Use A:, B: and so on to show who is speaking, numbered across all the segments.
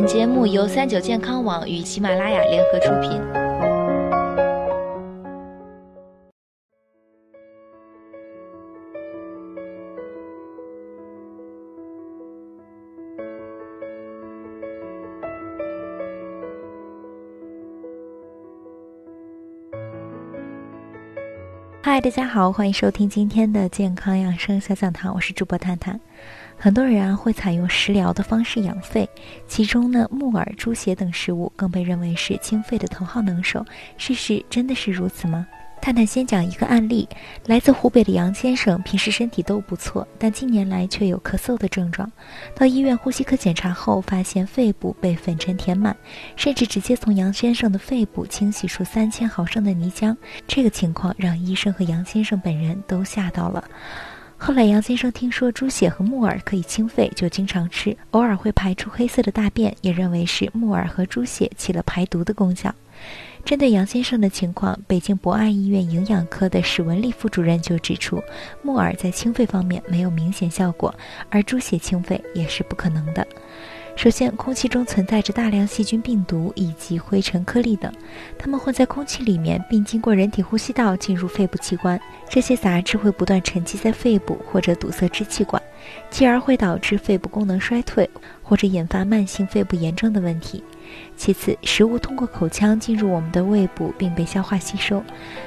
A: 本节目由三九健康网与喜马拉雅联合出品。
B: 嗨，大家好，欢迎收听今天的健康养生小讲堂，我是主播探探。很多人啊会采用食疗的方式养肺，其中呢木耳、猪血等食物更被认为是清肺的头号能手。事实真的是如此吗？探探先讲一个案例，来自湖北的杨先生，平时身体都不错，但近年来却有咳嗽的症状。到医院呼吸科检查后，发现肺部被粉尘填满，甚至直接从杨先生的肺部清洗出三千毫升的泥浆。这个情况让医生和杨先生本人都吓到了。后来杨先生听说猪血和木耳可以清肺，就经常吃，偶尔会排出黑色的大便，也认为是木耳和猪血起了排毒的功效。针对杨先生的情况，北京博爱医院营养科的史文丽副主任就指出，木耳在清肺方面没有明显效果，而猪血清肺也是不可能的。首先，空气中存在着大量细菌、病毒以及灰尘颗粒等，它们混在空气里面，并经过人体呼吸道进入肺部器官，这些杂质会不断沉积在肺部或者堵塞支气管，继而会导致肺部功能衰退，或者引发慢性肺部炎症的问题。其次，食物通过口腔进入我们的胃部并被消化吸收。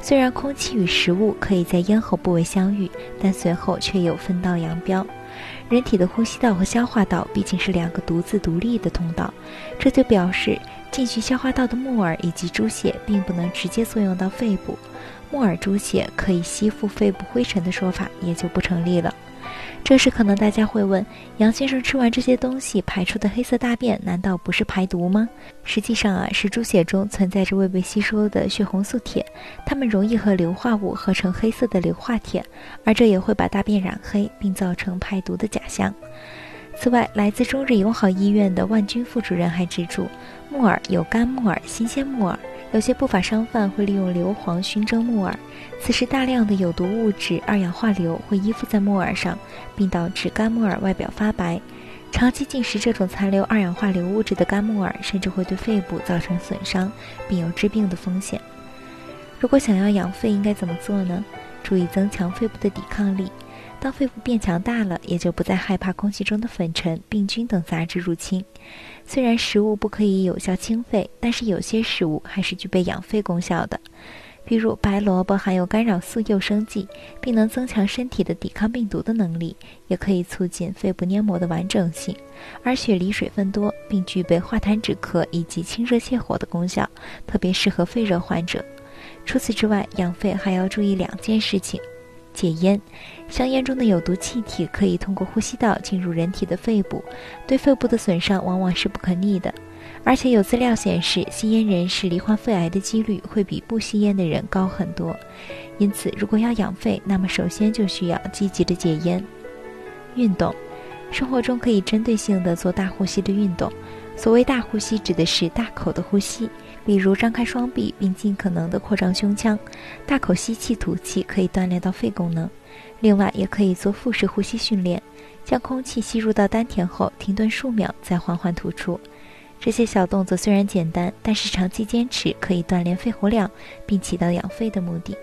B: 虽然空气与食物可以在咽喉部位相遇，但随后却有分道扬镳。人体的呼吸道和消化道毕竟是两个独自独立的通道，这就表示进去消化道的木耳以及猪血并不能直接作用到肺部。木耳、猪血可以吸附肺部灰尘的说法也就不成立了。这时，可能大家会问：杨先生吃完这些东西排出的黑色大便，难道不是排毒吗？实际上啊，是猪血中存在着未被吸收的血红素铁，它们容易和硫化物合成黑色的硫化铁，而这也会把大便染黑，并造成排毒的假象。此外，来自中日友好医院的万军副主任还指出，木耳有干木耳、新鲜木耳。有些不法商贩会利用硫磺熏蒸木耳，此时大量的有毒物质二氧化硫会依附在木耳上，并导致干木耳外表发白。长期进食这种残留二氧化硫物质的干木耳，甚至会对肺部造成损伤，并有致病的风险。如果想要养肺，应该怎么做呢？注意增强肺部的抵抗力。当肺部变强大了，也就不再害怕空气中的粉尘、病菌等杂质入侵。虽然食物不可以有效清肺，但是有些食物还是具备养肺功效的。比如白萝卜含有干扰素诱生剂，并能增强身体的抵抗病毒的能力，也可以促进肺部黏膜的完整性。而雪梨水分多，并具备化痰止咳以及清热泻火的功效，特别适合肺热患者。除此之外，养肺还要注意两件事情。戒烟，香烟中的有毒气体可以通过呼吸道进入人体的肺部，对肺部的损伤往往是不可逆的。而且有资料显示，吸烟人士罹患肺癌的几率会比不吸烟的人高很多。因此，如果要养肺，那么首先就需要积极的戒烟。运动，生活中可以针对性的做大呼吸的运动。所谓大呼吸，指的是大口的呼吸。比如张开双臂，并尽可能的扩张胸腔，大口吸气吐气，可以锻炼到肺功能。另外，也可以做腹式呼吸训练，将空气吸入到丹田后停顿数秒，再缓缓吐出。这些小动作虽然简单，但是长期坚持可以锻炼肺活量，并起到养肺的目的。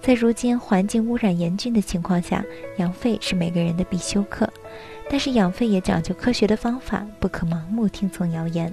B: 在如今环境污染严峻的情况下，养肺是每个人的必修课。但是养肺也讲究科学的方法，不可盲目听从谣言。